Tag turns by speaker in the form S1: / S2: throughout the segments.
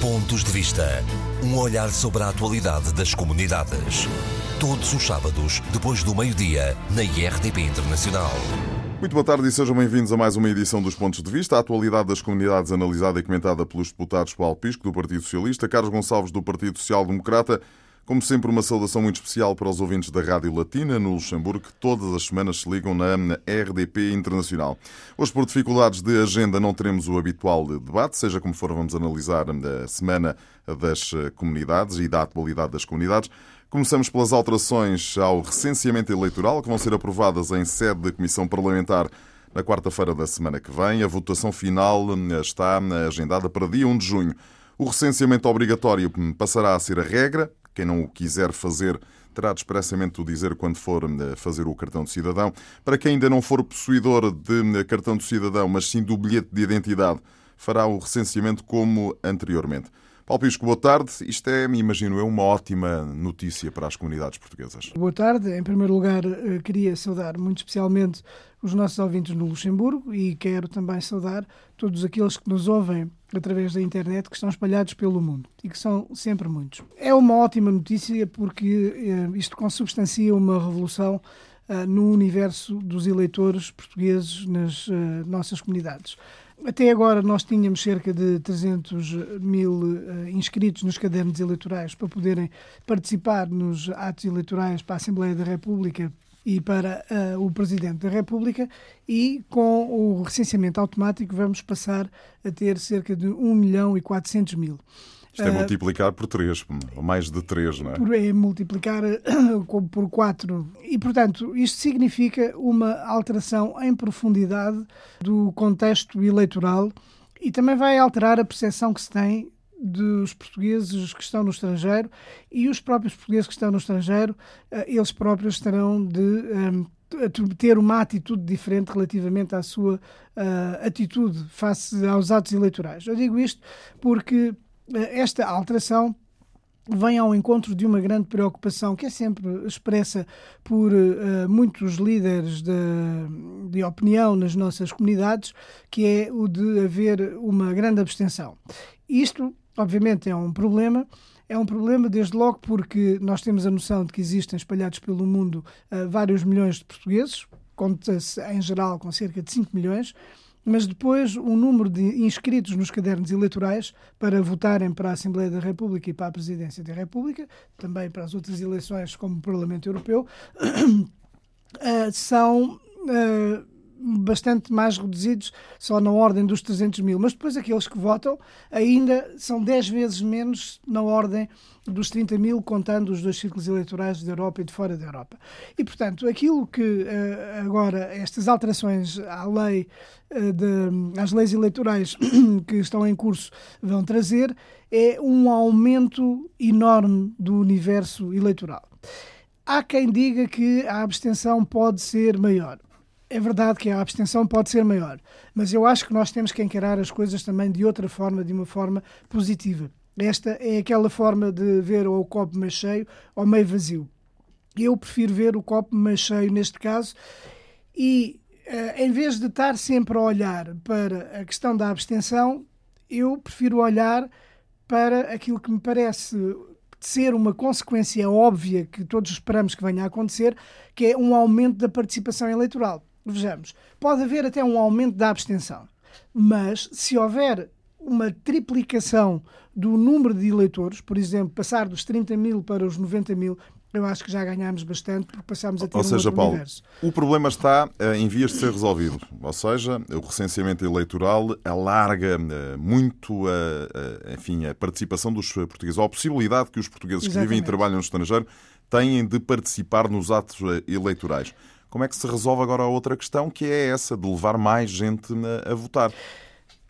S1: Pontos de Vista. Um olhar sobre a atualidade das comunidades. Todos os sábados, depois do meio-dia, na IRTP Internacional.
S2: Muito boa tarde e sejam bem-vindos a mais uma edição dos Pontos de Vista. A atualidade das comunidades analisada e comentada pelos deputados Paulo Pisco, do Partido Socialista, Carlos Gonçalves, do Partido Social Democrata. Como sempre, uma saudação muito especial para os ouvintes da Rádio Latina, no Luxemburgo, que todas as semanas se ligam na RDP Internacional. Hoje, por dificuldades de agenda, não teremos o habitual debate, seja como for, vamos analisar a Semana das Comunidades e da atualidade das comunidades. Começamos pelas alterações ao recenseamento eleitoral, que vão ser aprovadas em sede da Comissão Parlamentar na quarta-feira da semana que vem. A votação final está agendada para dia 1 de junho. O recenseamento obrigatório passará a ser a regra. Quem não o quiser fazer terá de expressamente o dizer quando for fazer o cartão de cidadão. Para quem ainda não for possuidor de cartão de cidadão, mas sim do bilhete de identidade, fará o recenseamento como anteriormente. Paulo Pisco, boa tarde. Isto é, me imagino eu, uma ótima notícia para as comunidades portuguesas.
S3: Boa tarde. Em primeiro lugar, eh, queria saudar muito especialmente os nossos ouvintes no Luxemburgo e quero também saudar todos aqueles que nos ouvem através da internet que estão espalhados pelo mundo e que são sempre muitos. É uma ótima notícia porque eh, isto consubstancia uma revolução uh, no universo dos eleitores portugueses nas uh, nossas comunidades. Até agora nós tínhamos cerca de 300 mil inscritos nos cadernos eleitorais para poderem participar nos atos eleitorais para a Assembleia da República e para uh, o Presidente da República e com o recenseamento automático vamos passar a ter cerca de 1 milhão e 400 mil.
S2: Isto é multiplicar por 3, ou mais de 3, não
S3: é? É multiplicar por 4. E, portanto, isto significa uma alteração em profundidade do contexto eleitoral e também vai alterar a percepção que se tem dos portugueses que estão no estrangeiro e os próprios portugueses que estão no estrangeiro, eh, eles próprios terão de um, ehm, ter uma atitude diferente relativamente à sua uh, atitude face aos atos eleitorais. Eu digo isto porque eh, esta alteração vem ao encontro de uma grande preocupação que é sempre expressa por uh, muitos líderes de, de, opinião nas nossas comunidades, que é o de haver uma grande abstenção. Isto, obviamente, é um problema. É um problema, desde logo, porque nós temos a noção de que existem espalhados pelo mundo uh, vários milhões de portugueses, conta-se em geral com cerca de 5 milhões, mas depois o número de inscritos nos cadernos eleitorais para votarem para a Assembleia da República e para a Presidência da República, também para as outras eleições como o Parlamento Europeu, eh, são eh, bastante mais reduzidos, só na ordem dos 300 mil. Mas depois aqueles que votam ainda são 10 vezes menos na ordem dos 30 mil, contando os dois círculos eleitorais da Europa e de fora da Europa. E, portanto, aquilo que eh, agora, estas alterações à lei, eh, de, às leis eleitorais que estão em curso vão trazer, é um aumento enorme do universo eleitoral. Há quem diga que a abstenção pode ser maior é verdade que a abstenção pode ser maior, mas eu acho que nós temos que encarar as coisas também de outra forma, de uma forma positiva. Esta é aquela forma de ver o copo meio cheio ou meio vazio. Eu prefiro ver o copo meio cheio neste caso e, uh, em vez de estar sempre a olhar para a questão da abstenção, eu prefiro olhar para aquilo que me parece ser uma consequência óbvia que todos esperamos que venha a acontecer, que é um aumento da participação eleitoral. Vejamos, pode haver até um aumento da abstenção, mas se houver uma triplicação do número de eleitores, por exemplo, passar dos 30 mil para os 90 mil, eu acho que já ganhámos bastante porque passámos a ter
S2: Ou seja,
S3: um
S2: Paulo,
S3: universo.
S2: o problema está eh, em vias de ser resolvido. Ou seja, o recenseamento eleitoral alarga eh, muito a, a, enfim, a participação dos portugueses, ou a possibilidade que os portugueses Exatamente. que vivem e trabalham no estrangeiro têm de participar nos atos eh, eleitorais. Como é que se resolve agora a outra questão, que é essa de levar mais gente a votar?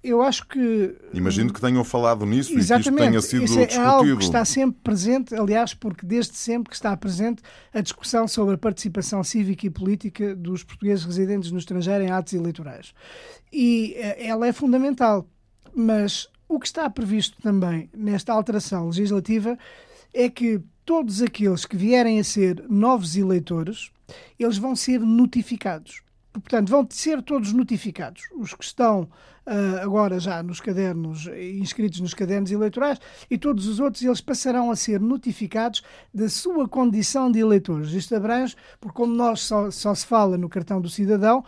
S3: Eu acho que.
S2: Imagino que tenham falado nisso Exatamente. e que isto tenha sido
S3: Isso é
S2: discutido.
S3: algo que está sempre presente, aliás, porque desde sempre que está presente a discussão sobre a participação cívica e política dos portugueses residentes no estrangeiro em atos eleitorais. E eh, ela é fundamental. Mas o que está previsto também nesta alteração legislativa é que todos aqueles que vierem a ser novos eleitores eles vão ser notificados. Portanto, vão ser todos notificados. Os que estão uh, agora já nos cadernos, inscritos nos cadernos eleitorais, e todos os outros, eles passarão a ser notificados da sua condição de eleitores. Isto abrange, porque como nós só, só se fala no cartão do cidadão,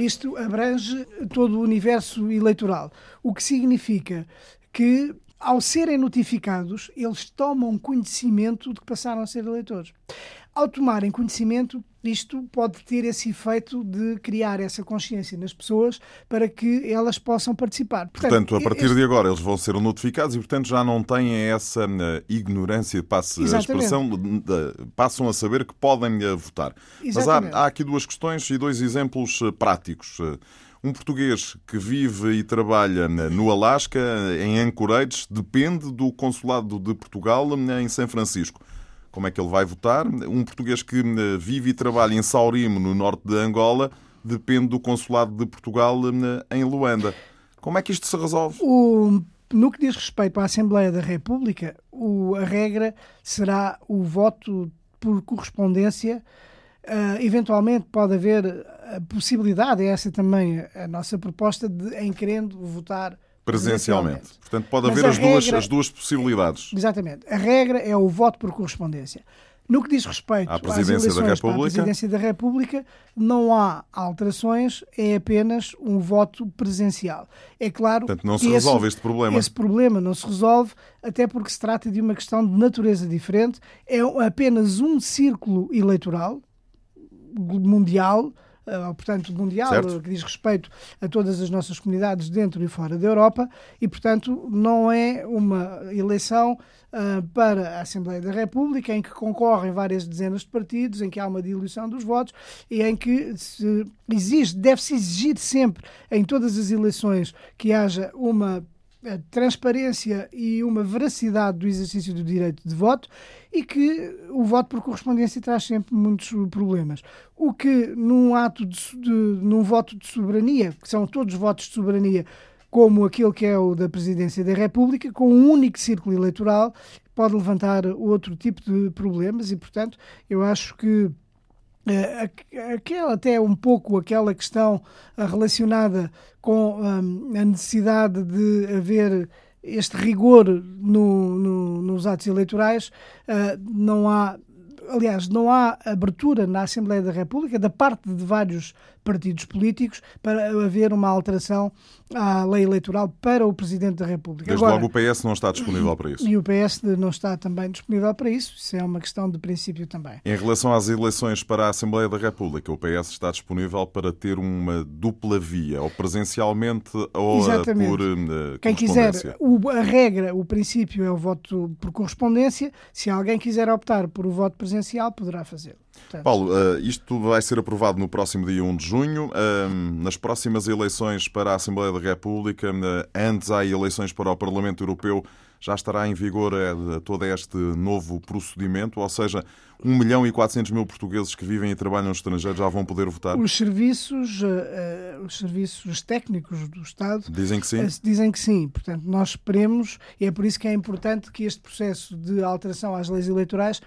S3: isto abrange todo o universo eleitoral. O que significa que ao serem notificados, eles tomam conhecimento de que passaram a ser eleitores. Ao tomarem conhecimento, isto pode ter esse efeito de criar essa consciência nas pessoas para que elas possam participar.
S2: Portanto, portanto a partir este... de agora eles vão ser notificados e, portanto, já não têm essa uh, ignorância, passe a expressão, passam a saber que podem uh, votar. Exatamente. Mas há, há, aqui duas questões e dois exemplos uh, práticos. Um português que vive e trabalha no Alasca, em Anchorage, depende do consulado de Portugal em São Francisco como é que ele vai votar. Um português que eh, vive e trabalha em Saurimo, no norte de Angola, depende do consulado de Portugal eh, em Luanda. Como é que isto se resolve?
S3: O, no que diz respeito à Assembleia da República, o, a regra será o voto por correspondência. Uh, eventualmente pode haver a possibilidade, é essa também a nossa proposta, de, em querendo votar
S2: presencialmente. Portanto, pode haver as, regra, duas, as duas possibilidades.
S3: Exatamente. A regra é o voto por correspondência. No que diz respeito à presidência, da República. presidência da República, não há alterações, é apenas um voto presencial. É claro
S2: Portanto, não se resolve esse, este problema.
S3: Esse problema não se resolve, até porque se trata de uma questão de natureza diferente. É apenas um círculo eleitoral mundial portanto, mundial, certo. que diz respeito a todas as nossas comunidades dentro e fora da Europa, e, portanto, não é uma eleição uh, para a Assembleia da República em que concorrem várias dezenas de partidos, em que há uma diluição dos votos e em que se exige, deve-se exigir sempre em todas as eleições que haja uma transparência e uma veracidade do exercício do direito de voto e que o voto por correspondência traz sempre muitos problemas. O que num ato de, de num voto de soberania, que são todos votos de soberania, como aquele que é o da Presidência da República, com um único círculo eleitoral, pode levantar outro tipo de problemas e, portanto, eu acho que aquela, até um pouco aquela questão eh, relacionada com um, a necessidade de haver este rigor no, no, nos atos eleitorais, uh, não há aliás, não há abertura na Assembleia da República da parte de vários partidos políticos para haver uma alteração à lei eleitoral para o Presidente da República.
S2: Desde Agora, logo o PS não está disponível para isso.
S3: E o PS não está também disponível para isso. Isso é uma questão de princípio também.
S2: Em relação às eleições para a Assembleia da República, o PS está disponível para ter uma dupla via, ou presencialmente ou Exatamente. por uh,
S3: Quem quiser, o, a regra, o princípio é o voto por correspondência. Se alguém quiser optar por o voto presencial, poderá fazê-lo.
S2: Portanto... Paulo, uh, isto vai ser aprovado no próximo dia 1 de junho. Uh, nas próximas eleições para a Assembleia da República, uh, antes há eleições para o Parlamento Europeu, já estará em vigor todo este novo procedimento, ou seja, 1 milhão e 400 mil portugueses que vivem e trabalham no estrangeiro já vão poder votar?
S3: Os serviços, os serviços técnicos do Estado
S2: dizem que sim.
S3: Dizem que sim. Portanto, nós esperemos, e é por isso que é importante que este processo de alteração às leis eleitorais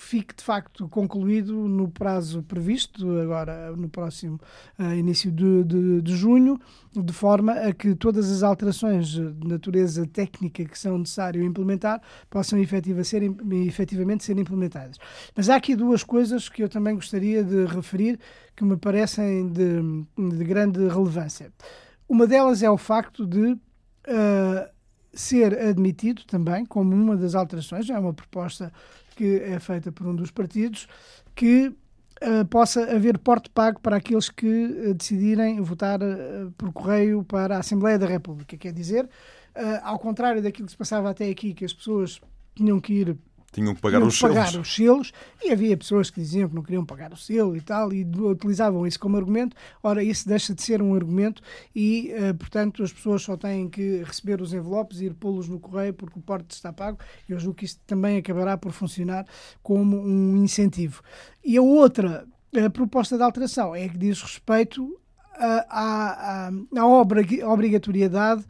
S3: fique de facto concluído no prazo previsto, agora no próximo uh, início de, de, de, junho, de forma a que todas as alterações de natureza técnica que são necessárias implementar possam efetiva ser, efetivamente ser implementadas. Mas há aqui duas coisas que eu também gostaria de referir que me parecem de, de grande relevância. Uma delas é o facto de. Uh, ser admitido também como uma das alterações, é uma proposta que é feita por um dos partidos, que uh, possa haver porte pago para aqueles que uh, decidirem votar uh, por correio para a Assembleia da República. Quer dizer, ao contrário daquilo que se passava até aqui, que as pessoas tinham que ir
S2: tinham que pagar, tinham os, pagar
S3: selos. os selos e havia pessoas que diziam que não queriam pagar o selo e tal e utilizavam isso como argumento. Ora, isso deixa de ser um argumento e, uh, portanto, as pessoas só têm que receber os envelopes e ir pô-los no correio porque o porte está pago. Eu julgo que isso também acabará por funcionar como um incentivo. E a outra a proposta de alteração é que diz respeito à, à, obrigatoriedade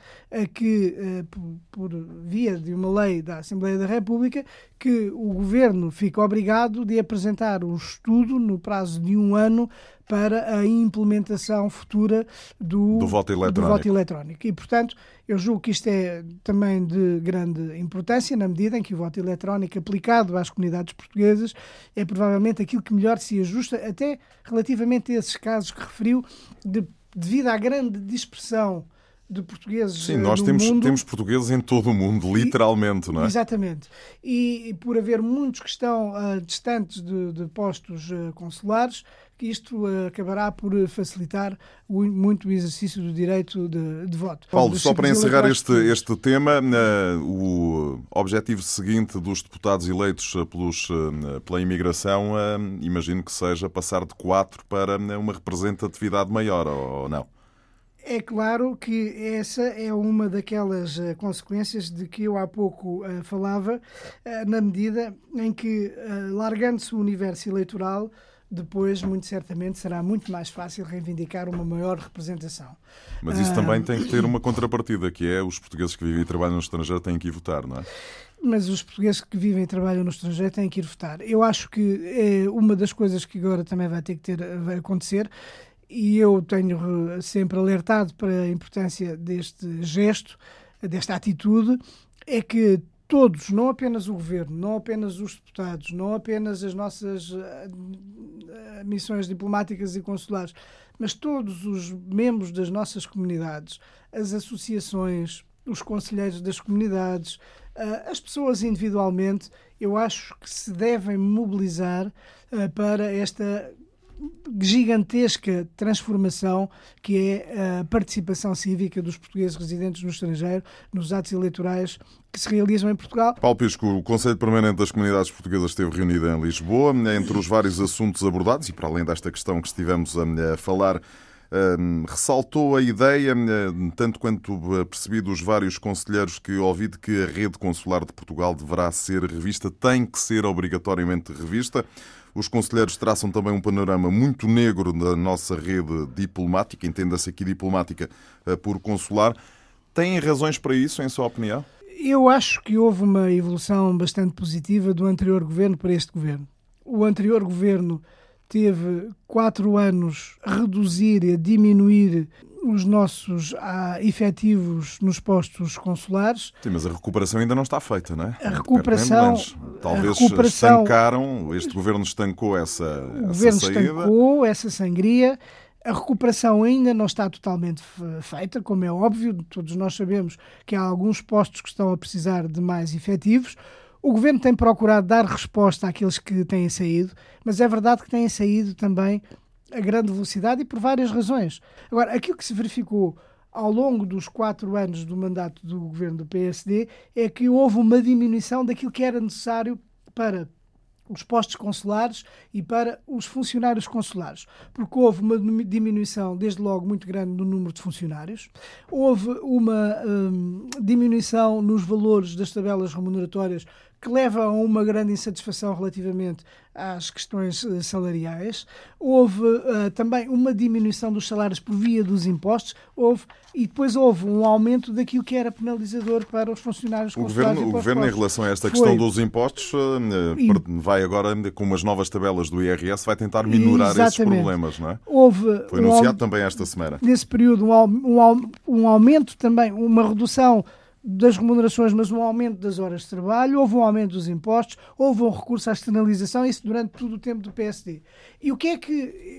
S3: que, eh, por, por, via de uma lei da Assembleia da República, que o Governo fica obrigado de apresentar um estudo no prazo de um ano para a implementação futura do,
S2: do, voto, eletrónico.
S3: do voto eletrónico. E, portanto, eu julgo que isto é também de grande importância, na medida em que o voto eletrónico aplicado às comunidades portuguesas é provavelmente aquilo que melhor se ajusta, até relativamente a esses casos que referiu, de, devido à grande dispersão de portugueses
S2: Sim, nós temos,
S3: mundo.
S2: temos portugueses em todo o mundo, literalmente,
S3: e,
S2: não é?
S3: Exatamente. E, e, por haver muitos que estão uh, distantes de, de postos uh, consulares, que isto uh, acabará por facilitar o, muito o exercício do direito de, de voto.
S2: Paulo, só para encerrar este, este tema, o objetivo seguinte dos deputados eleitos pelos, pela imigração, imagino que seja passar de quatro para uma representatividade maior, ou não?
S3: É claro que essa é uma daquelas uh, consequências de que eu há pouco uh, falava, uh, na medida em que, largando-se o universo eleitoral, depois, muito certamente, será muito mais fácil reivindicar uma maior representação.
S2: Mas isso também tem que ter uma contrapartida, que é os portugueses que vivem e trabalham no estrangeiro têm que ir votar, não é?
S3: Mas os portugueses que vivem e trabalham no estrangeiro têm que ir votar. Eu acho que é uma das coisas que agora também vai ter que ter, vai acontecer e eu tenho sempre alertado para a importância deste gesto, desta atitude, é que todos, não apenas o governo, não apenas os deputados, não apenas as nossas eh, missões diplomáticas e consulares, mas todos os membros das nossas comunidades, as associações, os conselheiros das comunidades, eh, as pessoas individualmente, eu acho que se devem mobilizar eh, para esta gigantesca transformação que é a participação cívica dos portugueses residentes no estrangeiro nos atos eleitorais que se realizam em Portugal.
S2: Paulo Pisco, o Conselho Permanente das Comunidades Portuguesas esteve reunido em Lisboa. Entre os vários assuntos abordados, e para além desta questão que estivemos a falar, um, ressaltou a ideia, tanto quanto percebi dos vários conselheiros que ouvi, de que a rede consular de Portugal deverá ser revista, tem que ser obrigatoriamente revista. Os conselheiros traçam também um panorama muito negro da nossa rede diplomática, entenda-se aqui diplomática eh, por consular. Têm razões para isso, em sua opinião?
S3: Eu acho que houve uma evolução bastante positiva do anterior governo para este governo. O anterior governo teve quatro anos a reduzir e a diminuir os nossos ah, efetivos nos postos consulares.
S2: Sim, mas a recuperação ainda não está feita, não é?
S3: A recuperação.
S2: Talvez a recuperação, estancaram, este governo estancou essa,
S3: o
S2: essa
S3: governo
S2: saída.
S3: estancou essa sangria. A recuperação ainda não está totalmente feita, como é óbvio, todos nós sabemos que há alguns postos que estão a precisar de mais efetivos. O governo tem procurado dar resposta àqueles que têm saído, mas é verdade que têm saído também a grande velocidade e por várias razões. Agora, aquilo que se verificou ao longo dos quatro anos do mandato do governo do PSD é que houve uma diminuição daquilo que era necessário para os postos consulares e para os funcionários consulares, porque houve uma diminuição, desde logo, muito grande no número de funcionários, houve uma hum, diminuição nos valores das tabelas remuneratórias que leva a uma grande insatisfação relativamente às questões eh, salariais. Houve uh, também uma diminuição dos salários por via dos impostos, houve e depois houve um aumento daquilo que era penalizador para os funcionários
S2: o governo, o governo em relação a esta questão dos impostos uh, vai agora com umas novas tabelas do IRS vai tentar minorar Exatamente. esses problemas, não é?
S3: Houve
S2: Foi anunciado um, também esta semana.
S3: Nesse período um, um, um aumento também, uma redução das remunerações, mas um aumento das horas de trabalho, houve um aumento dos impostos, houve um recurso à externalização, isso durante todo o tempo do PSD. E o que é que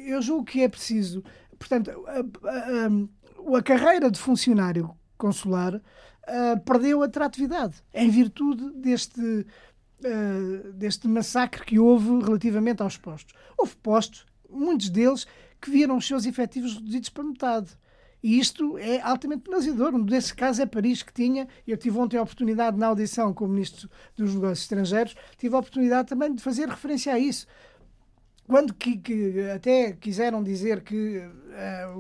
S3: eu julgo que é preciso? Portanto, a, a, a, a carreira de funcionário consular uh, perdeu atratividade em virtude deste, uh, deste massacre que houve relativamente aos postos. Houve postos, muitos deles, que viram os seus efetivos reduzidos para metade. E isto é altamente penalizador. Um desses casos é Paris, que tinha, eu tive ontem a oportunidade na audição com o Ministro dos Negócios Estrangeiros, tive a oportunidade também de fazer referência a isso. Quando que, que até quiseram dizer que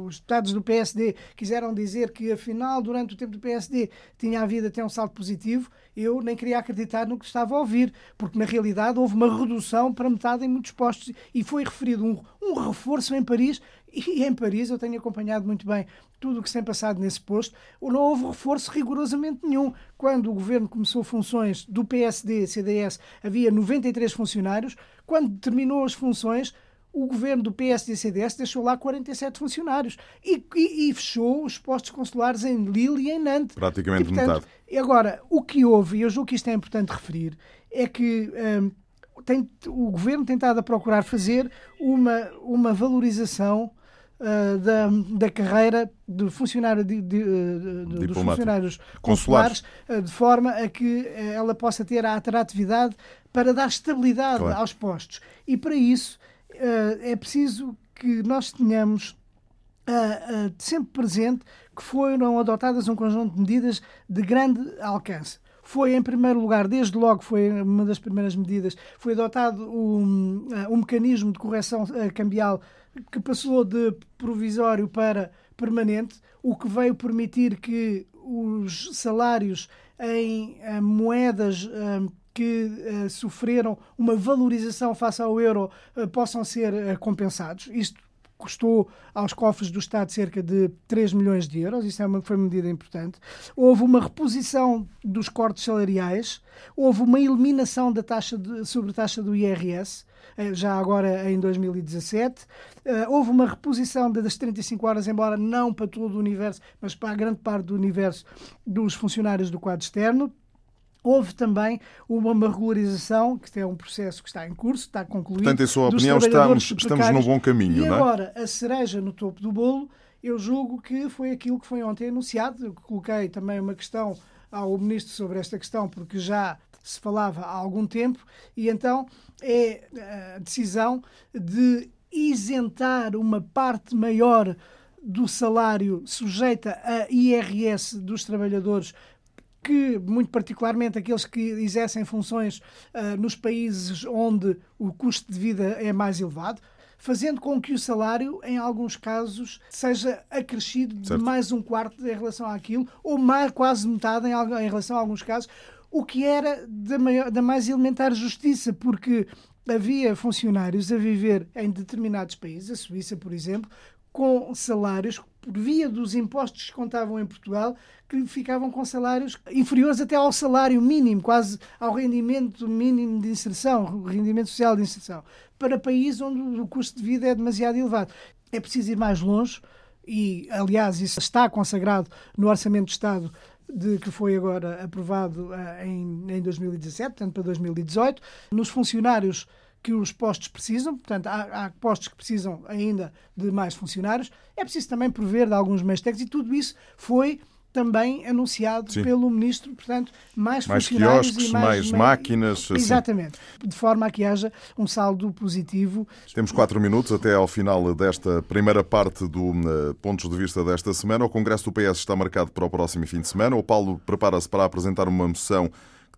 S3: os deputados do PSD quiseram dizer que afinal, durante o tempo do PSD, tinha havido até um salto positivo, eu nem queria acreditar no que estava a ouvir, porque na realidade houve uma redução para metade em muitos postos e foi referido um, um reforço em Paris e em Paris eu tenho acompanhado muito bem tudo o que se tem passado nesse posto, não houve reforço rigorosamente nenhum. Quando o governo começou funções do PSD, CDS, havia 93 funcionários. Quando terminou as funções, o governo do PSD e CDS deixou lá 47 funcionários e, e, e, fechou os postos consulares em Lille e em Nantes.
S2: Praticamente e, portanto, metade.
S3: Agora, o que houve, e eu julgo que isto é importante referir, é que um, tem, o governo tem estado a procurar fazer uma, uma valorização uh, da, da carreira de funcionário de, de, de, dos funcionários consulares, uh, de forma a que uh, ela possa ter a atratividade para dar estabilidade claro. aos postos. E para isso é preciso que nós tenhamos sempre presente que foram adotadas um conjunto de medidas de grande alcance. Foi, em primeiro lugar, desde logo, foi uma das primeiras medidas, foi adotado um, um mecanismo de correção cambial que passou de provisório para permanente, o que veio permitir que os salários em uh, moedas uh, que uh, sofreram uma valorização face ao euro possam ser compensados. Isto custou aos cofres do Estado cerca de 3 milhões de euros, isso é uma, foi uma medida importante. Houve uma reposição dos cortes salariais, houve uma eliminação da taxa de, sobre taxa do IRS, já agora em 2017. Eh, houve uma reposição das 35 horas, embora não para todo o universo, mas para a grande parte do universo dos funcionários do quadro externo. Houve também uma regularização, que é um processo que está em curso, está concluído.
S2: Portanto, em sua opinião, estamos, estamos num bom caminho,
S3: e
S2: não
S3: é? agora, a cereja no topo do bolo, eu julgo que foi aquilo que foi ontem anunciado. Eu coloquei também uma questão ao Ministro sobre esta questão, porque já se falava há algum tempo, e então é a decisão de isentar uma parte maior do salário sujeita a IRS dos trabalhadores que, muito particularmente, aqueles que exercem funções uh, nos países onde o custo de vida é mais elevado, fazendo com que o salário, em alguns casos, seja acrescido certo. de mais um quarto em relação àquilo, ou mais, quase metade em, em relação a alguns casos, o que era da, maior, da mais elementar justiça, porque havia funcionários a viver em determinados países, a Suíça, por exemplo, com salários por via dos impostos que contavam em Portugal, que ficavam com salários inferiores até ao salário mínimo, quase ao rendimento mínimo de inserção, rendimento social de inserção, para países onde o custo de vida é demasiado elevado. É preciso ir mais longe e, aliás, isso está consagrado no Orçamento de Estado de, que foi agora aprovado uh, em, em 2017, portanto para 2018, nos funcionários que os postos precisam, portanto, há, há, postos que precisam ainda de mais funcionários, é preciso também prover de alguns meios técnicos e tudo isso foi também anunciado Sim. pelo Ministro, portanto, mais,
S2: mais
S3: funcionários
S2: quiosques,
S3: e
S2: mais, mais máquinas.
S3: Assim. Exatamente, de forma a que haja um saldo positivo.
S2: Temos quatro minutos até ao final desta primeira parte do uh, Pontos de Vista desta semana. O Congresso do PS está marcado para o próximo fim de semana. O Paulo prepara-se para apresentar uma moção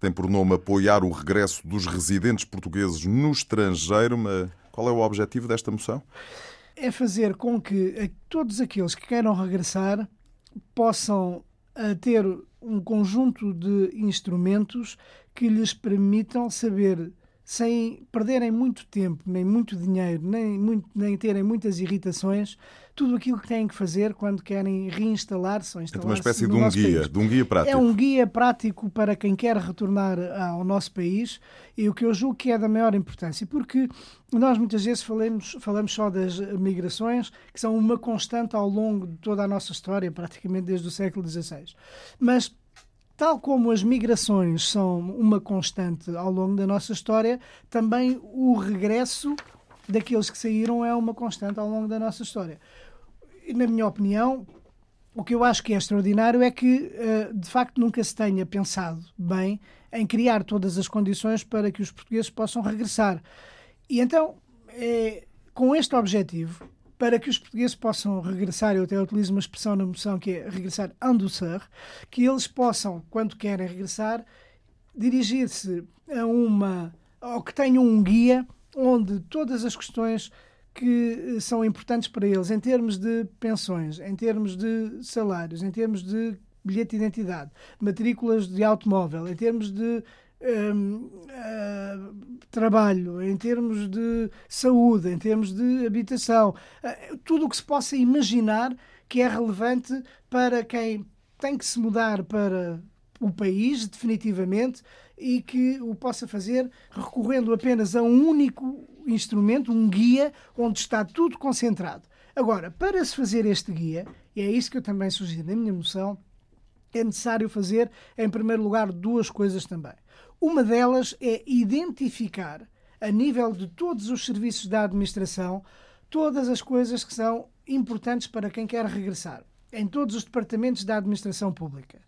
S2: tem por nome apoiar o regresso dos residentes portugueses no estrangeiro. Mas qual é o objetivo desta moção?
S3: É fazer com que todos aqueles que queiram regressar possam eh, ter um conjunto de instrumentos que lhes permitam saber sem perderem muito tempo, nem muito dinheiro, nem, muito, nem terem muitas irritações, tudo aquilo que têm que fazer quando querem reinstalar-se ou instalar-se.
S2: É uma espécie de um guia, país. de um guia prático.
S3: É um guia prático para quem quer retornar ao nosso país e o que eu julgo que é da maior importância, porque nós muitas vezes falamos, falamos só das migrações, que são uma constante ao longo de toda a nossa história, praticamente desde o século XVI. Mas Tal como as migrações são uma constante ao longo da nossa história, também o regresso daqueles que saíram é uma constante ao longo da nossa história. E, na minha opinião, o que eu acho que é extraordinário é que, eh, de facto, nunca se tenha pensado bem em criar todas as condições para que os portugueses possam regressar. E então, é, com este objetivo, para que os portugueses possam regressar, eu até utilizo uma expressão na moção que é regressar en douceur, que eles possam, quando querem regressar, dirigir-se a uma, ou que tenham um guia onde todas as questões que são importantes para eles, em termos de pensões, em termos de salários, em termos de bilhete de identidade, matrículas de automóvel, em termos de um, uh, trabalho, em termos de saúde, em termos de habitação, uh, tudo o que se possa imaginar que é relevante para quem tem que se mudar para o país, definitivamente, e que o possa fazer recorrendo apenas a um único instrumento, um guia, onde está tudo concentrado. Agora, para se fazer este guia, e é isso que eu também sugiro na minha moção, é necessário fazer, em primeiro lugar, duas coisas também. Uma delas é identificar, a nível de todos os serviços da administração, todas as coisas que são importantes para quem quer regressar, em todos os departamentos da administração pública.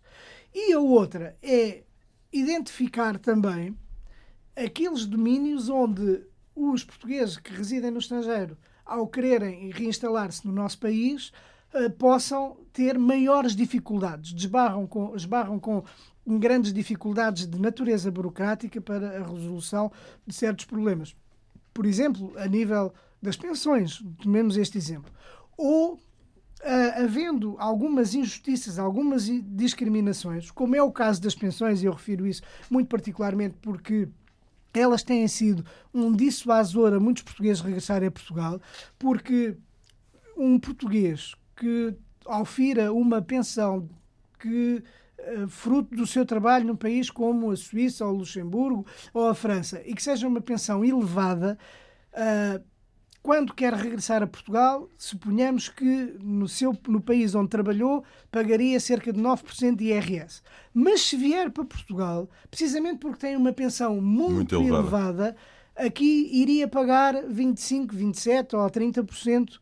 S3: E a outra é identificar também aqueles domínios onde os portugueses que residem no estrangeiro, ao quererem reinstalar-se no nosso país, eh, possam ter maiores dificuldades, desbarram com, esbarram com grandes dificuldades de natureza burocrática para a resolução de certos problemas. Por exemplo, a nível das pensões, tomemos este exemplo. Ou Uh, havendo algumas injustiças, algumas discriminações, como é o caso das pensões, e eu refiro isso muito particularmente porque elas têm sido um dissuasor a muitos portugueses regressarem a Portugal, porque um português que ofira uma pensão que fruto do seu trabalho num país como a Suíça ou o Luxemburgo ou a França e que seja uma pensão elevada, uh, quando quer regressar a Portugal, suponhamos que no, seu, no país onde trabalhou pagaria cerca de 9% de IRS. Mas se vier para Portugal, precisamente porque tem uma pensão muito, muito elevada. elevada, aqui iria pagar 25, 27 ou 30%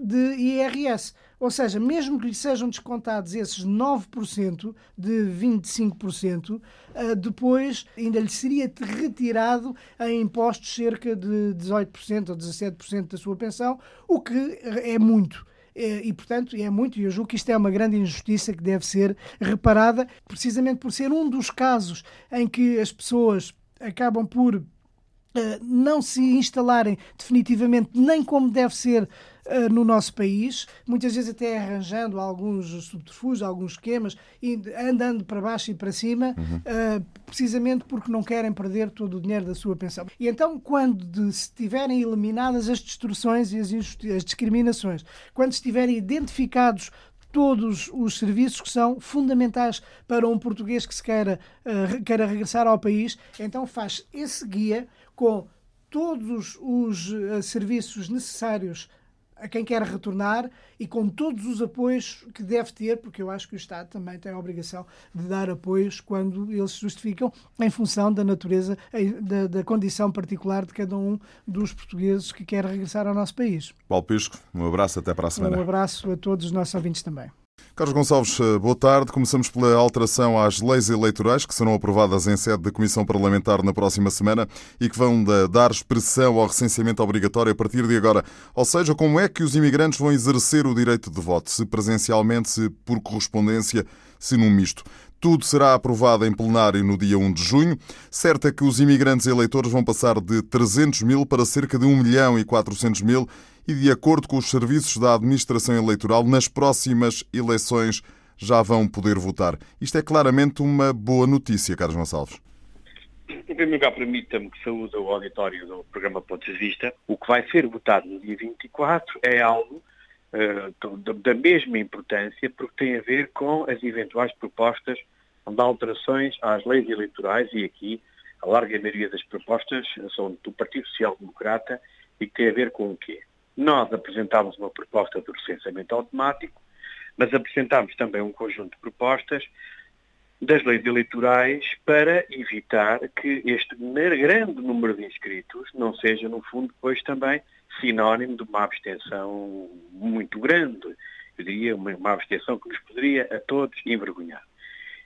S3: de IRS. Ou seja, mesmo que lhe sejam descontados esses 9% de 25%, eh, depois ainda lhe seria retirado em impostos cerca de 18% ou 17% da sua pensão, o que é muito. Eh, e, portanto, é muito, e eu julgo que isto é uma grande injustiça que deve ser reparada, precisamente por ser um dos casos em que as pessoas acabam por eh, não se instalarem definitivamente nem como deve ser uh, no nosso país, muitas vezes até arranjando alguns subterfúgios, alguns esquemas, andando para baixo e para cima, uhum. uh, precisamente porque não querem perder todo o dinheiro da sua pensão. E então, quando de, estiverem eliminadas as distorções e as, as discriminações, quando estiverem identificados todos os serviços que são fundamentais para um português que se queira, uh, queira regressar ao país, então faz esse guia com todos os uh, serviços necessários a quem quer retornar e com todos os apoios que deve ter, porque eu acho que o Estado também tem a obrigação de dar apoios quando eles se justificam em função da natureza, da, da condição particular de cada um dos portugueses que quer regressar ao nosso país.
S2: Paulo Pisco, um abraço até para a semana.
S3: Um abraço a todos os nossos ouvintes também.
S2: Carlos Gonçalves, eh, boa tarde. Começamos pela alteração às leis eleitorais que serão aprovadas em sede da Comissão Parlamentar na próxima semana e que vão dar expressão ao recenseamento obrigatório a partir de agora. Ou seja, como é que os imigrantes vão exercer o direito de voto? Se presencialmente, se por correspondência, se num misto. Tudo será aprovado em plenário no dia 1 de junho. Certo é que os imigrantes eleitores vão passar de 300 mil para cerca de 1 milhão e 400 mil e, de acordo com os serviços da administração eleitoral, nas próximas eleições já vão poder votar. Isto é claramente uma boa notícia, Carlos Gonçalves.
S4: Em primeiro lugar, permita-me que saúde o auditório do programa Pontos de Vista. O que vai ser votado no dia 24 é algo uh, da mesma importância, porque tem a ver com as eventuais propostas de alterações às leis eleitorais e aqui a larga maioria das propostas são do Partido Social Democrata e que tem a ver com o quê? Nós apresentámos uma proposta de recenseamento automático, mas apresentámos também um conjunto de propostas das leis eleitorais para evitar que este grande número de inscritos não seja, no fundo, depois também sinónimo de uma abstenção muito grande. Eu diria uma, abstenção que nos poderia a todos envergonhar.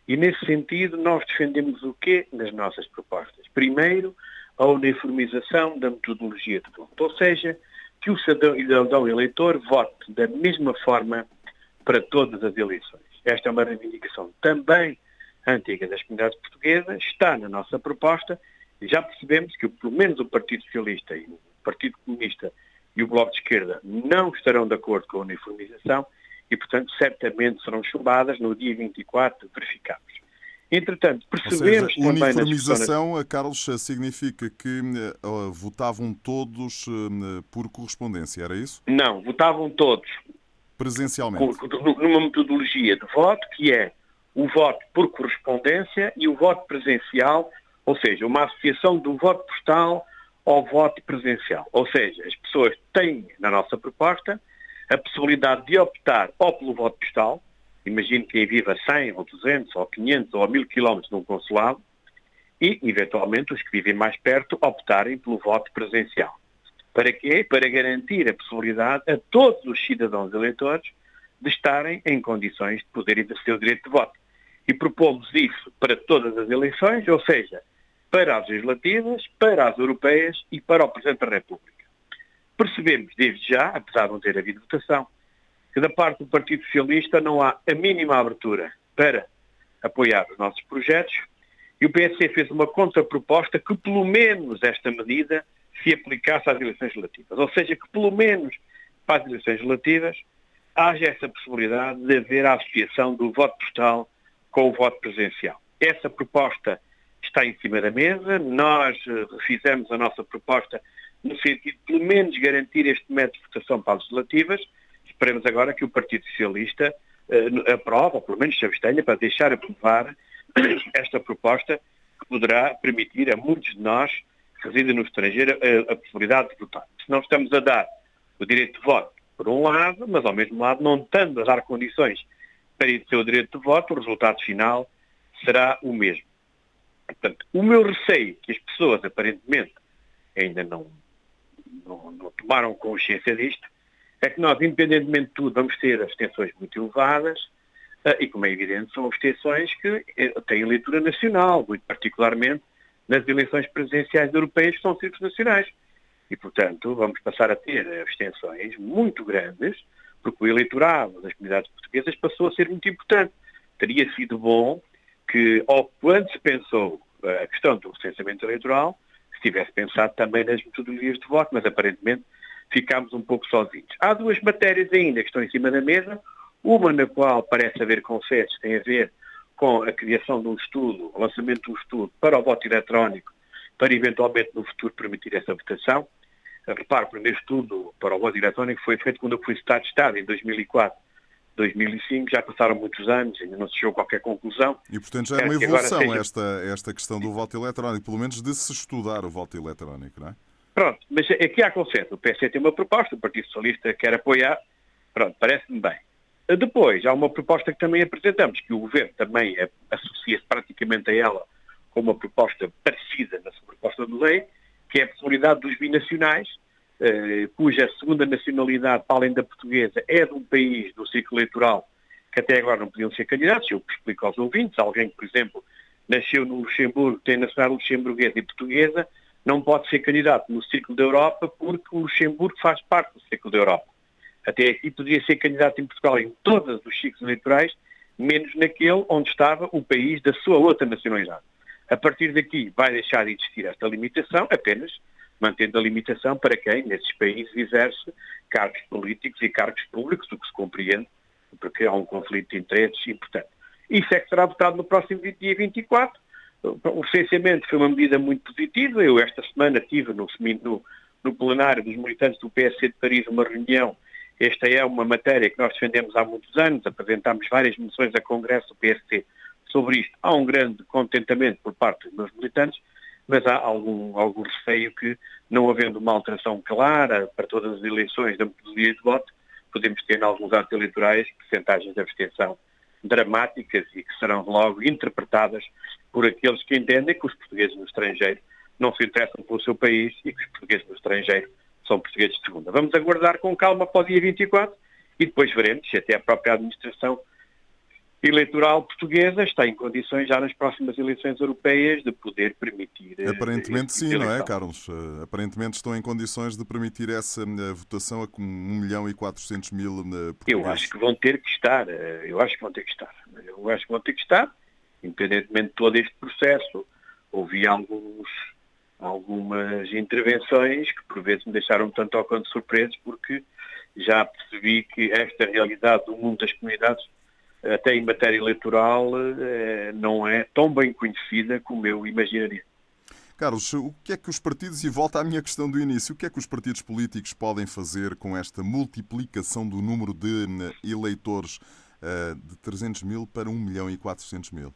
S4: E nesse sentido nós defendemos o quê nas nossas propostas? Primeiro, a uniformização da metodologia de voto, ou seja, que o cidadão eleitor vote da mesma forma para todas as eleições. Esta é uma reivindicação também antiga das comunidades portuguesas, está na nossa proposta e já percebemos que pelo menos o Partido Socialista e o Partido Comunista e o Bloco de Esquerda não estarão de acordo com a uniformização e, portanto, certamente serão chumbadas no dia 24, verificamos. Entretanto, percebemos
S2: Ou seja, uniformização, a Carlos, significa que uh, votavam todos uh, por correspondência, era isso?
S4: Não, votavam todos.
S2: Presencialmente.
S4: numa metodologia de voto que é o voto por correspondência e o voto presencial, ou seja, uma associação do voto postal ao voto presencial. Ou seja, as pessoas têm, na nossa proposta, a possibilidade de optar ou pelo voto postal, imagino quem viva 100 ou 200 ou 500 ou 1000 quilómetros num consulado, e, eventualmente, os que vivem mais perto optarem pelo voto presencial. Para quê? Para garantir a possibilidade a todos os cidadãos eleitores de estarem em condições de poder exercer o direito de voto. E propomos isso para todas as eleições, ou seja, para as legislativas, para as europeias e para o Presidente da República. Percebemos desde já, apesar de não ter havido votação, que da parte do Partido Socialista não há a mínima abertura para apoiar os nossos projetos e o PSD fez uma contraproposta que pelo menos esta medida se aplicasse às eleições legislativas. Ou seja, que pelo menos para as eleições legislativas haja essa possibilidade de haver a associação do voto postal com o voto presencial. Essa proposta está em cima da mesa. Nós eh, refizemos a nossa proposta no sentido de, pelo menos, garantir este método de votação para as legislativas. Esperemos agora que o Partido Socialista uh, aprove, ou pelo menos se abstenha, para deixar aprovar esta proposta que poderá permitir a muitos de nós que residem no estrangeiro a, a possibilidade de votar. Se não estamos a dar o direito de voto por um lado, mas ao mesmo lado não estando a dar condições para exercer o direito de voto, o resultado final será o mesmo. Portanto, o meu receio, que as pessoas aparentemente ainda não, não, não tomaram consciência disto, é que nós, independentemente de tudo, vamos ter abstenções muito elevadas uh, e, como é evidente, são abstenções que eh, têm leitura nacional, muito particularmente nas eleições presidenciais europeias, que são círculos nacionais. E, portanto, vamos passar a ter abstenções muito grandes, porque o eleitorado das comunidades portuguesas passou a ser muito importante. Teria sido bom que, ou quando se pensou a questão do recenseamento eleitoral, se tivesse pensado também nas metodologias de voto, mas aparentemente ficámos um pouco sozinhos. Há duas matérias ainda que estão em cima da mesa, uma na qual parece haver consenso, tem a ver com a criação de um estudo, o lançamento de um estudo para o voto eletrónico, para eventualmente no futuro permitir essa votação. Repare, o primeiro estudo para o voto eletrónico foi feito quando eu fui Estado de Estado, em 2004. 2005, já passaram muitos anos, ainda não se chegou a qualquer conclusão.
S2: E, portanto, já é uma evolução seja... esta, esta questão do voto eletrónico, pelo menos de se estudar o voto eletrónico, não é?
S4: Pronto, mas aqui há consenso. O PS tem uma proposta, o Partido Socialista quer apoiar. Pronto, parece-me bem. Depois, há uma proposta que também apresentamos, que o Governo também associa-se praticamente a ela com uma proposta parecida na sua proposta de lei, que é a possibilidade dos binacionais, eh, cuja segunda nacionalidade, além da portuguesa, é de um país do ciclo eleitoral que até agora não podiam ser candidatos. Eu explico aos ouvintes, alguém que, por exemplo, nasceu no Luxemburgo, tem nacionalidade luxemburguesa e portuguesa, não pode ser candidato no ciclo da Europa porque o Luxemburgo faz parte do ciclo da Europa. Até aqui podia ser candidato em Portugal em todos os ciclos eleitorais, menos naquele onde estava o país da sua outra nacionalidade. A partir daqui vai deixar de existir esta limitação, apenas mantendo a limitação para quem, nesses países, exerce cargos políticos e cargos públicos, o que se compreende, porque há um conflito de interesses importante. Isso é que será votado no próximo dia 24. O licenciamento foi uma medida muito positiva. Eu, esta semana, tive no, no, no plenário dos militantes do PSC de Paris uma reunião. Esta é uma matéria que nós defendemos há muitos anos, apresentámos várias moções a Congresso do PSC sobre isto. Há um grande contentamento por parte dos meus militantes mas há algum, algum receio que, não havendo uma alteração clara para todas as eleições da metodologia de voto, podemos ter, em alguns atos eleitorais, percentagens de abstenção dramáticas e que serão logo interpretadas por aqueles que entendem que os portugueses no estrangeiro não se interessam pelo seu país e que os portugueses no estrangeiro são portugueses de segunda. Vamos aguardar com calma para o dia 24 e depois veremos se até a própria administração eleitoral portuguesa está em condições já nas próximas eleições europeias de poder permitir.
S2: Eh, Aparentemente sim, não é, Carlos? Eh, aparentemente estão em condições de permitir essa eh, votação a 1 milhão e 400 mil portugueses.
S4: Eu acho que vão ter que estar, eu acho que vão ter que estar. Eu acho que vão ter que estar, independentemente de todo este processo. Houve alguns, algumas intervenções que por vezes me deixaram tanto ao quanto surpresos porque já percebi que esta realidade do mundo das comunidades até em matéria eleitoral, eh, não é tão bem conhecida como eu imaginaria.
S2: Carlos, o que é que os partidos, e volta à minha questão do início, o que é que os partidos políticos podem fazer com esta multiplicação do número de eh, eleitores de 300 mil para 1 milhão e 400 mil?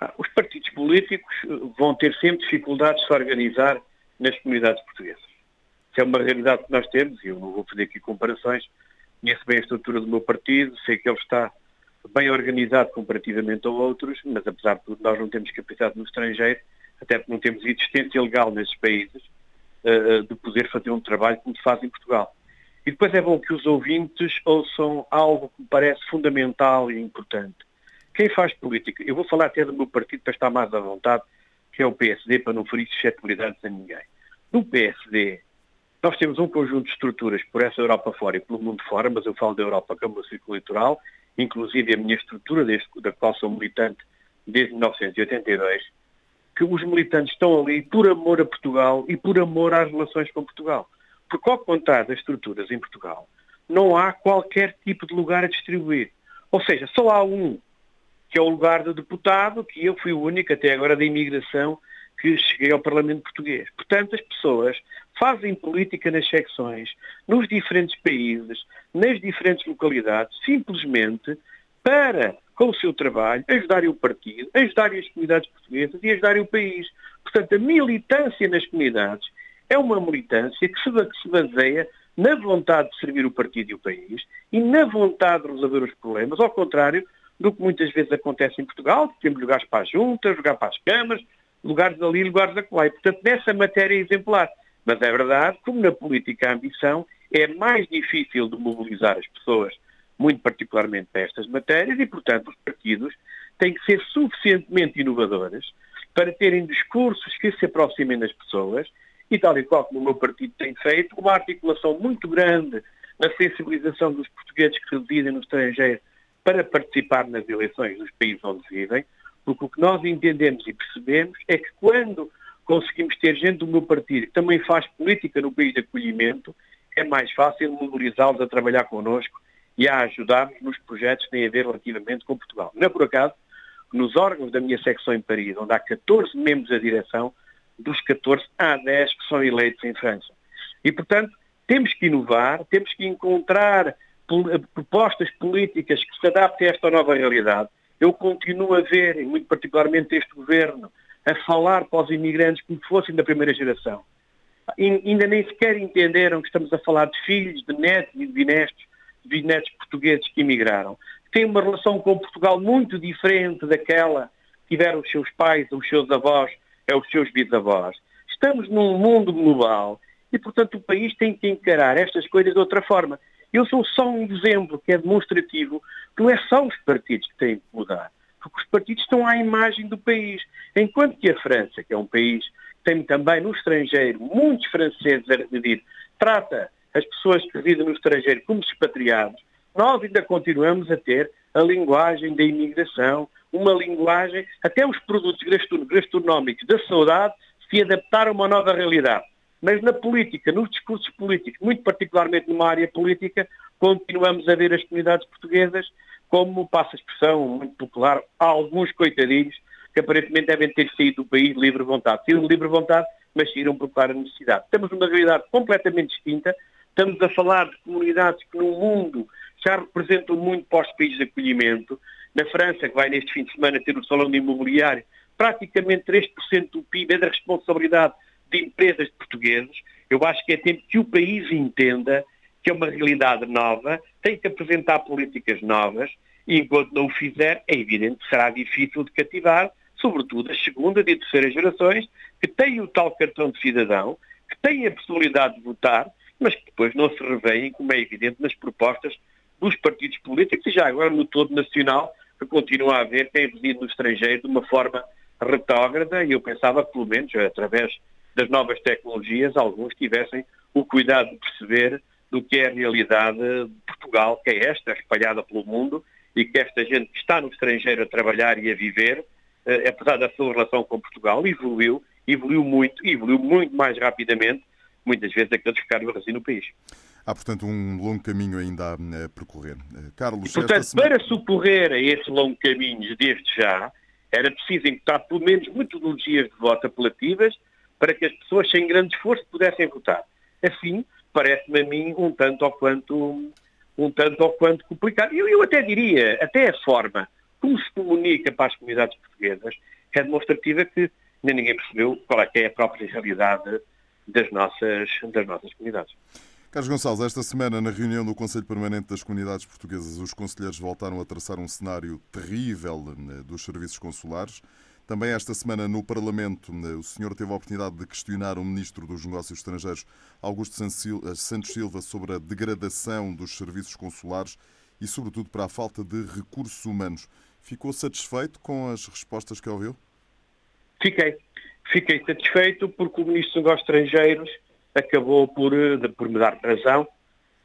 S4: Ah, os partidos políticos vão ter sempre dificuldades de se organizar nas comunidades portuguesas. Isso é uma realidade que nós temos, e eu não vou fazer aqui comparações, conheço bem a estrutura do meu partido, sei que ele está bem organizado comparativamente a outros, mas apesar de tudo nós não temos capacidade no estrangeiro, até porque não temos existência legal nesses países, uh, de poder fazer um trabalho como se faz em Portugal. E depois é bom que os ouvintes ouçam algo que me parece fundamental e importante. Quem faz política, eu vou falar até do meu partido para estar mais à vontade, que é o PSD, para não ferir suscetibilidades a ninguém. No PSD, nós temos um conjunto de estruturas por essa Europa fora e pelo mundo fora, mas eu falo da Europa como círculo eleitoral, inclusive a minha estrutura, desde, da qual sou militante desde 1982, que os militantes estão ali por amor a Portugal e por amor às relações com Portugal. Porque ao contrário das estruturas em Portugal, não há qualquer tipo de lugar a distribuir. Ou seja, só há um que é o lugar do deputado, que eu fui o único até agora da imigração que cheguei ao Parlamento Português. Portanto, as pessoas fazem política nas secções, nos diferentes países, nas diferentes localidades, simplesmente para, com o seu trabalho, ajudarem o partido, ajudarem as comunidades portuguesas e ajudarem o país. Portanto, a militância nas comunidades é uma militância que se, baseia na vontade de servir o partido e o país e na vontade de resolver os problemas, ao contrário do que muitas vezes acontece em Portugal, que temos lugares para as juntas, lugares para as câmaras, lugares ali, lugares acolá. E, portanto, nessa matéria exemplar. Mas é verdade, como na política a ambição, é mais difícil de mobilizar as pessoas, muito particularmente para estas matérias, e, portanto, os partidos têm que ser suficientemente inovadores para terem discursos que se aproximem das pessoas e, tal e qual como o meu partido tem feito, uma articulação muito grande na sensibilização dos portugueses que residem no estrangeiro para participar nas eleições dos países onde vivem, porque o que nós entendemos e percebemos é que quando conseguimos ter gente do meu partido que também faz política no país de acolhimento, é mais fácil mobilizá-los a trabalhar connosco e a ajudar-nos nos projetos que têm a ver relativamente com Portugal. Não é por acaso, nos órgãos da minha secção em Paris, onde há 14 membros da direção, dos 14 há 10 que são eleitos em França. E, portanto, temos que inovar, temos que encontrar propostas políticas que se adaptem a esta nova realidade. Eu continuo a ver, e muito particularmente este governo, a falar para os imigrantes como se fossem da primeira geração. E, ainda nem sequer entenderam que estamos a falar de filhos, de netos e de bisnetos, bisnetos portugueses que emigraram. Têm uma relação com Portugal muito diferente daquela que tiveram os seus pais, os seus avós, é os seus bisavós. Estamos num mundo global e, portanto, o país tem que encarar estas coisas de outra forma. Eu sou só um exemplo que é demonstrativo que não é só os partidos que têm que mudar, porque os partidos estão à imagem do país. Enquanto que a França, que é um país que tem também no estrangeiro muitos franceses a residir, trata as pessoas que residem no estrangeiro como expatriados, nós ainda continuamos a ter a linguagem da imigração, uma linguagem, até os produtos gastronómicos da saudade se adaptaram a uma nova realidade. Mas na política, nos discursos políticos, muito particularmente numa área política, continuamos a ver as comunidades portuguesas como, passa a expressão muito popular, alguns coitadinhos que aparentemente devem ter saído do país de livre vontade. Saíram de livre vontade, mas saíram por clara necessidade. Temos uma realidade completamente distinta. Estamos a falar de comunidades que no mundo já representam muito para os países de acolhimento. Na França, que vai neste fim de semana ter o Salão de Imobiliário, praticamente 3% do PIB é da responsabilidade de empresas portuguesas, eu acho que é tempo que o país entenda que é uma realidade nova, tem que apresentar políticas novas e enquanto não o fizer, é evidente que será difícil de cativar, sobretudo as segundas e terceiras gerações, que têm o tal cartão de cidadão, que têm a possibilidade de votar, mas que depois não se revêem, como é evidente, nas propostas dos partidos políticos. E já agora no todo nacional, que continua a haver quem reside no estrangeiro de uma forma retrógrada e eu pensava que, pelo menos, através das novas tecnologias, alguns tivessem o cuidado de perceber do que é a realidade de Portugal, que é esta, espalhada pelo mundo, e que esta gente que está no estrangeiro a trabalhar e a viver, eh, apesar da sua relação com Portugal, evoluiu, evoluiu muito, e evoluiu muito mais rapidamente, muitas vezes, aqueles que ficaram assim no país.
S2: Há, portanto, um longo caminho ainda a percorrer. Eh, Carlos,
S4: e, portanto, semana... para socorrer a esse longo caminho desde já, era preciso encontrar pelo menos metodologias de voto apelativas para que as pessoas sem grande esforço pudessem votar. Assim, parece-me a mim um tanto ou quanto um, tanto ou quanto complicado. Eu, eu até diria, até a forma como se comunica para as comunidades portuguesas é demonstrativa que nem ninguém percebeu qual é, é a própria realidade das nossas, das nossas comunidades.
S2: Carlos Gonçalves, esta semana, na reunião do Conselho Permanente das Comunidades Portuguesas, os conselheiros voltaram a traçar um cenário terrível né, dos serviços consulares. Também esta semana, no Parlamento, né, o senhor teve a oportunidade de questionar o Ministro dos Negócios Estrangeiros, Augusto eh, Santos Silva, sobre a degradação dos serviços consulares e, sobretudo, para a falta de recursos humanos. Ficou satisfeito com as respostas que ouviu?
S4: Fiquei. Fiquei satisfeito porque o Ministro dos Negócios Estrangeiros acabou por, eh, por me dar razão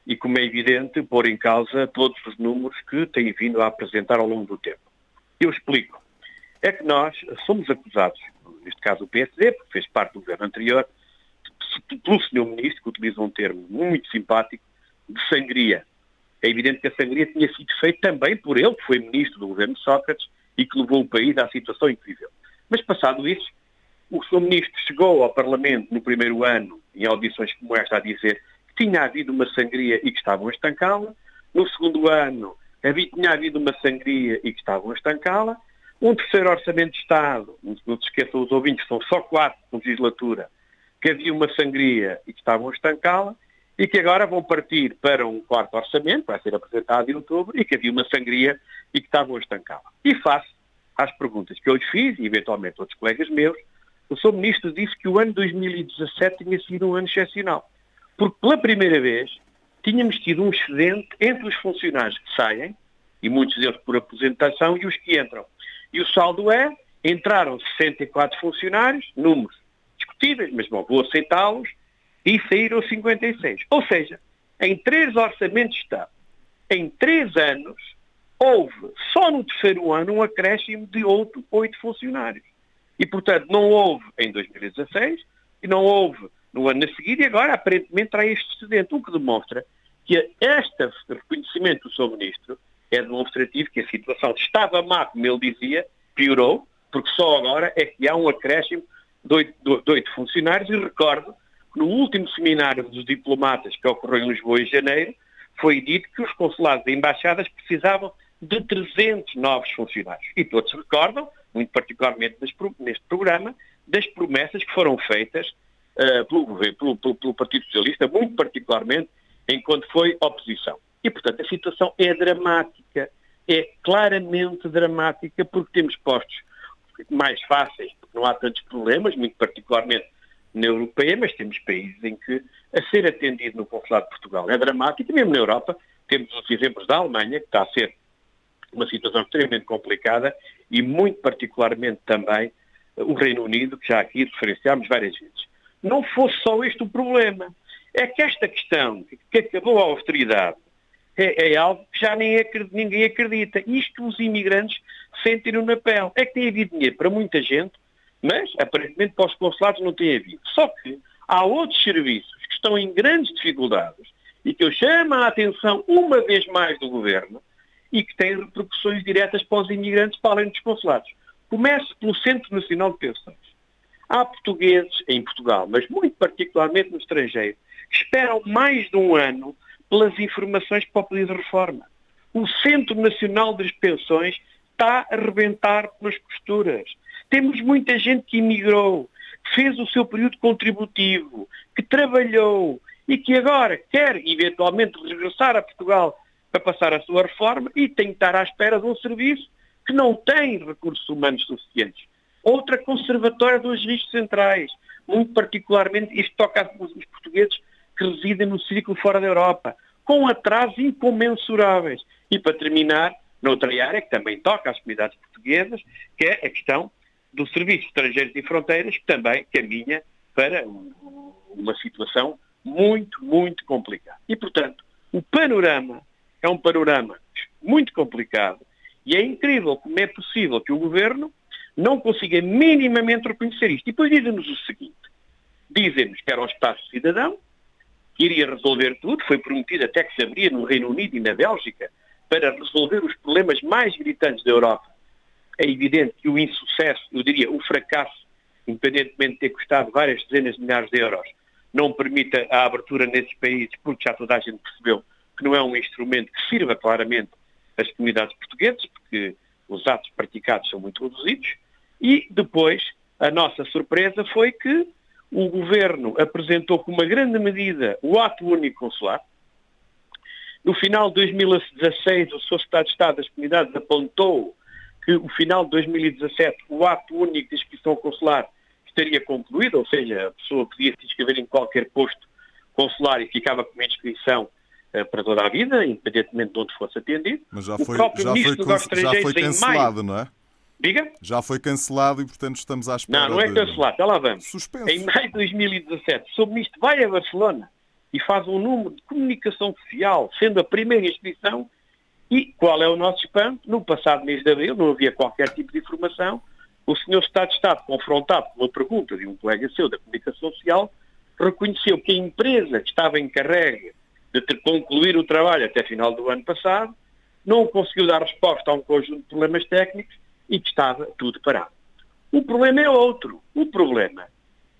S4: e, como é evidente, pôr em causa todos os números que tem vindo a apresentar ao longo do tempo. Eu explico. É que nós somos acusados, neste caso o PSD, porque fez parte do governo anterior, pelo senhor ministro, que utiliza um termo muito simpático, de sangria. É evidente que a sangria tinha sido feita também por ele, que foi ministro do governo Sócrates e que levou o país à situação incrível. Mas passado isso, o senhor ministro chegou ao Parlamento no primeiro ano, em audições como esta, a dizer que tinha havido uma sangria e que estavam a estancá-la. No segundo ano, havia, tinha havido uma sangria e que estavam a estancá-la. Um terceiro orçamento de Estado, não se esqueçam os ouvintes, são só quatro por legislatura, que havia uma sangria e que estavam a estancá-la, e que agora vão partir para um quarto orçamento, vai ser apresentado em outubro, e que havia uma sangria e que estavam a estancá-la. E face às perguntas que eu lhes fiz, e eventualmente outros colegas meus, o Sr. Ministro disse que o ano 2017 tinha sido um ano excepcional, porque pela primeira vez tínhamos tido um excedente entre os funcionários que saem, e muitos deles por aposentação, e os que entram. E o saldo é, entraram 64 funcionários, números discutíveis, mas bom, vou aceitá-los, e saíram 56. Ou seja, em três orçamentos de Estado, em três anos, houve só no terceiro ano um acréscimo de outro oito funcionários. E, portanto, não houve em 2016 e não houve no ano a seguir e agora, aparentemente, há este excedente, o que demonstra que este reconhecimento do Sr. Ministro é demonstrativo que a situação estava má, como ele dizia, piorou, porque só agora é que há um acréscimo de oito, de oito funcionários e recordo que no último seminário dos diplomatas que ocorreu em Lisboa em janeiro, foi dito que os consulados e embaixadas precisavam de 300 novos funcionários. E todos recordam muito particularmente neste programa, das promessas que foram feitas uh, pelo, pelo, pelo, pelo Partido Socialista, muito particularmente enquanto foi oposição. E, portanto, a situação é dramática, é claramente dramática, porque temos postos mais fáceis, porque não há tantos problemas, muito particularmente na Europeia, mas temos países em que a ser atendido no Consulado de Portugal é dramático, e mesmo na Europa temos os exemplos da Alemanha, que está a ser uma situação extremamente complicada e muito particularmente também o Reino Unido, que já aqui referenciámos várias vezes. Não fosse só este o problema. É que esta questão, que acabou a austeridade, é, é algo que já nem ninguém acredita. Isto os imigrantes sentiram na pele. É que tem havido dinheiro para muita gente, mas aparentemente para os consulados não tem havido. Só que há outros serviços que estão em grandes dificuldades e que eu chamo a atenção uma vez mais do Governo, e que tem repercussões diretas para os imigrantes para além dos consulados. Comece pelo Centro Nacional de Pensões. Há portugueses em Portugal, mas muito particularmente no estrangeiro, que esperam mais de um ano pelas informações para o pedido de reforma. O Centro Nacional das Pensões está a rebentar pelas costuras. Temos muita gente que imigrou, que fez o seu período contributivo, que trabalhou e que agora quer eventualmente regressar a Portugal para passar a sua reforma e tem que estar à espera de um serviço que não tem recursos humanos suficientes. Outra conservatória dos registros centrais, muito particularmente, isto toca os portugueses que residem no círculo fora da Europa, com atrasos incomensuráveis. E para terminar, noutra área que também toca às comunidades portuguesas, que é a questão do Serviço Estrangeiros e Fronteiras, que também caminha para uma situação muito, muito complicada. E, portanto, o panorama é um panorama muito complicado e é incrível como é possível que o governo não consiga minimamente reconhecer isto. E depois dizem-nos o seguinte: dizem-nos que era um espaço cidadão, que iria resolver tudo, foi prometido até que se abria no Reino Unido e na Bélgica para resolver os problemas mais gritantes da Europa. É evidente que o insucesso, eu diria o fracasso, independentemente de ter custado várias dezenas de milhares de euros, não permita a abertura nesses países, porque já toda a gente percebeu que não é um instrumento que sirva claramente às comunidades portuguesas, porque os atos praticados são muito reduzidos, e depois a nossa surpresa foi que o Governo apresentou como uma grande medida o ato único consular. No final de 2016, o Sr. Secretário de Estado das Comunidades apontou que o final de 2017 o ato único de inscrição consular estaria concluído, ou seja, a pessoa podia se inscrever em qualquer posto consular e ficava com uma inscrição uh, para toda a vida, independentemente de onde fosse atendido.
S2: Mas já foi, já foi, já foi cancelado, não é?
S4: Diga?
S2: Já foi cancelado e, portanto, estamos à espera.
S4: Não, não é cancelado, já lá vamos.
S2: Suspenso.
S4: Em maio de 2017, o. Ministro vai a Barcelona e faz um número de comunicação social, sendo a primeira inscrição, e qual é o nosso espanto? No passado mês de abril, não havia qualquer tipo de informação, o Sr. Estado de Estado, confrontado com uma pergunta de um colega seu da comunicação social, reconheceu que a empresa que estava encarregue de ter, concluir o trabalho até final do ano passado não conseguiu dar resposta a um conjunto de problemas técnicos e que estava tudo parado. O problema é outro. O problema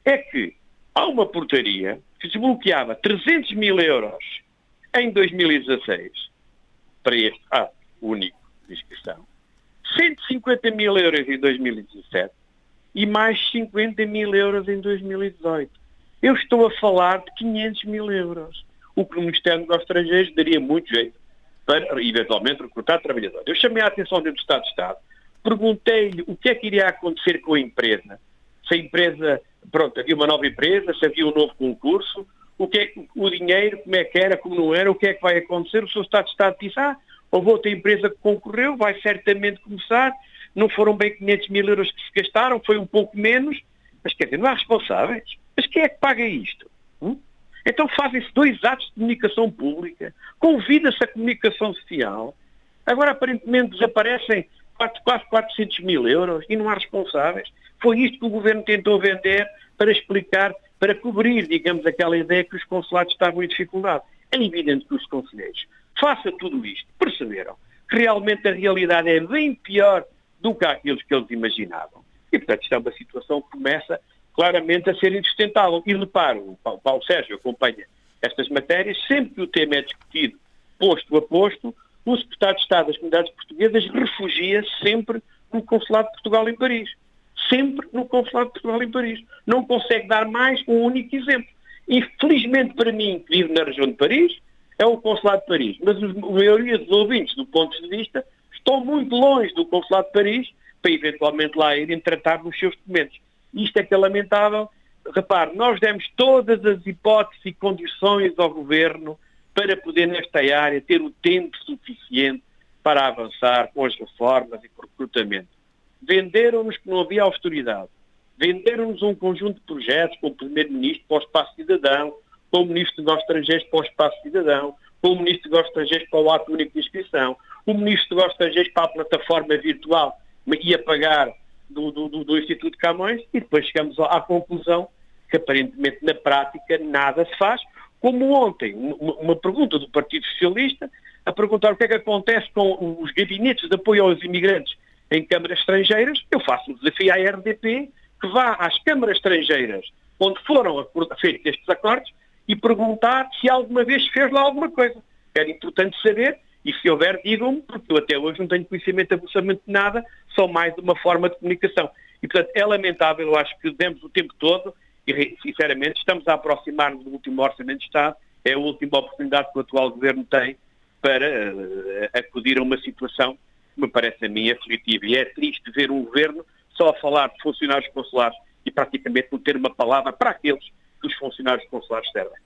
S4: é que há uma portaria que desbloqueava 300 mil euros em 2016 para este ato único de inscrição, 150 mil euros em 2017 e mais 50 mil euros em 2018. Eu estou a falar de 500 mil euros, o que no Ministério dos Estrangeiros daria muito jeito para, eventualmente, recrutar trabalhadores. Eu chamei a atenção dentro do Estado de Estado Perguntei-lhe o que é que iria acontecer com a empresa. Se a empresa, pronto, havia uma nova empresa, se havia um novo concurso, o que é o dinheiro, como é que era, como não era, o que é que vai acontecer. O seu Estado de Estado disse, ah, houve outra empresa que concorreu, vai certamente começar, não foram bem 500 mil euros que se gastaram, foi um pouco menos, mas quer dizer, não há responsáveis. Mas quem é que paga isto? Hum? Então fazem-se dois atos de comunicação pública, convida-se a comunicação social, agora aparentemente desaparecem quase 400 mil euros e não há responsáveis. Foi isto que o governo tentou vender para explicar, para cobrir, digamos, aquela ideia que os consulados estavam em dificuldade. É evidente que os conselheiros, faça tudo isto, perceberam que realmente a realidade é bem pior do que aqueles que eles imaginavam. E, portanto, isto é uma situação que começa claramente a ser insustentável. E reparo, o Paulo Sérgio acompanha estas matérias, sempre que o tema é discutido posto a posto, o secretário de Estado das Comunidades Portuguesas refugia sempre no Consulado de Portugal em Paris. Sempre no Consulado de Portugal em Paris. Não consegue dar mais um único exemplo. Infelizmente para mim, que vivo na região de Paris, é o Consulado de Paris. Mas a maioria dos ouvintes, do ponto de vista, estão muito longe do Consulado de Paris para eventualmente lá irem tratar dos seus documentos. Isto é que é lamentável. Repare, nós demos todas as hipóteses e condições ao Governo para poder, nesta área, ter o tempo suficiente para avançar com as reformas e com o recrutamento. Venderam-nos que não havia austeridade. Venderam-nos um conjunto de projetos com o Primeiro-Ministro para o Espaço Cidadão, com o Ministro dos Estrangeiros para o Espaço Cidadão, com o Ministro dos Estrangeiros para o Ato Único de Inscrição, o Ministro dos Estrangeiros para a plataforma virtual ia pagar do, do, do Instituto Camões e depois chegamos à conclusão que aparentemente na prática nada se faz, como ontem, uma pergunta do Partido Socialista a perguntar o que é que acontece com os gabinetes de apoio aos imigrantes em câmaras estrangeiras, eu faço um desafio à RDP que vá às câmaras estrangeiras onde foram feitos estes acordos e perguntar se alguma vez fez lá alguma coisa. Era importante saber e se houver, digam-me, porque eu até hoje não tenho conhecimento absolutamente de nada, só mais uma forma de comunicação. E, portanto, é lamentável, eu acho que demos o tempo todo e, sinceramente, estamos a aproximar-nos do último Orçamento de Estado. É a última oportunidade que o atual Governo tem para uh, acudir a uma situação que me parece a mim aflitiva. E é triste ver um Governo só a falar de funcionários consulares e praticamente não ter uma palavra para aqueles que os funcionários consulares servem.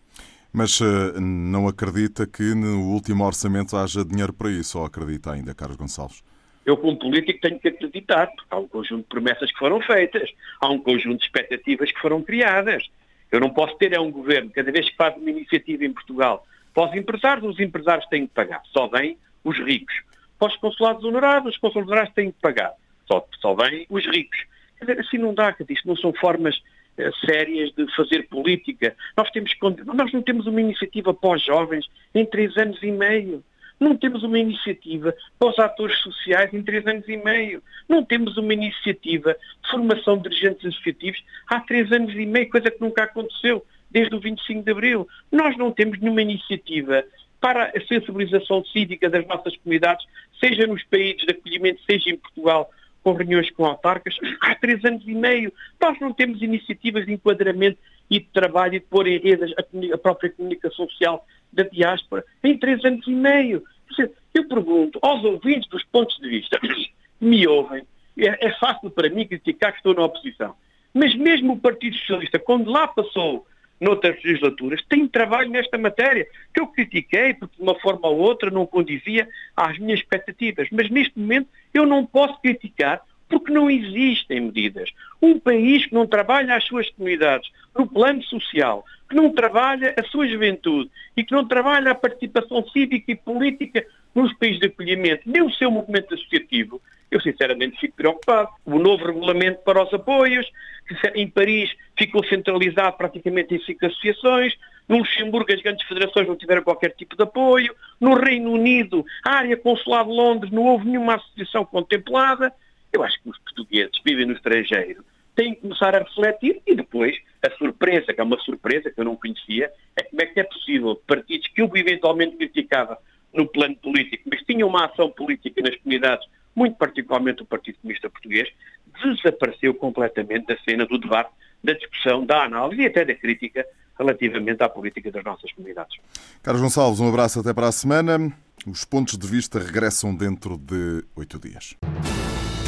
S2: Mas uh, não acredita que no último orçamento haja dinheiro para isso, ou acredita ainda, Carlos Gonçalves?
S4: Eu, como político, tenho que acreditar, porque há um conjunto de promessas que foram feitas, há um conjunto de expectativas que foram criadas. Eu não posso ter é um governo, cada vez que faz uma iniciativa em Portugal, para os empresários, os empresários têm que pagar, só vêm os ricos. Para os consulados honorados, os consulados honorados têm que pagar, só, só vêm os ricos. Quer dizer, assim não dá, isto não são formas eh, sérias de fazer política. Nós, temos, nós não temos uma iniciativa os jovens em três anos e meio. Não temos uma iniciativa para os atores sociais em três anos e meio. Não temos uma iniciativa de formação de dirigentes associativos há três anos e meio, coisa que nunca aconteceu desde o 25 de Abril. Nós não temos nenhuma iniciativa para a sensibilização cívica das nossas comunidades, seja nos países de acolhimento, seja em Portugal, com reuniões com autarcas, há três anos e meio. Nós não temos iniciativas de enquadramento e de trabalho e de pôr em rede a, própria comunicação social da diáspora em três anos e meio. Eu pergunto aos ouvintes dos pontos de vista me ouvem, é, é fácil para mim criticar que estou na oposição, mas mesmo o Partido Socialista, quando lá passou noutras legislaturas, tem trabalho nesta matéria, que eu critiquei porque de uma forma ou outra não condizia às minhas expectativas. Mas neste momento eu não posso criticar porque não existem medidas. Um país que não trabalha as suas comunidades no plano social, que não trabalha a sua juventude e que não trabalha a participação cívica e política nos países de acolhimento, nem o seu movimento associativo, eu sinceramente fico preocupado. O novo regulamento para os apoios, que em Paris ficou centralizado praticamente em cinco associações, no Luxemburgo as grandes federações não tiveram qualquer tipo de apoio, no Reino Unido, a área consular de Londres, não houve nenhuma associação contemplada. Eu acho que os portugueses vivem no estrangeiro têm que começar a refletir e depois a surpresa, que é uma surpresa que eu não conhecia, é como é que é possível partidos que eu eventualmente criticava no plano político, mas tinham uma ação política nas comunidades, muito particularmente o Partido Comunista Português, desapareceu completamente da cena do debate, da discussão, da análise e até da crítica relativamente à política das nossas comunidades.
S2: Carlos Gonçalves, um abraço até para a semana. Os pontos de vista regressam dentro de oito dias.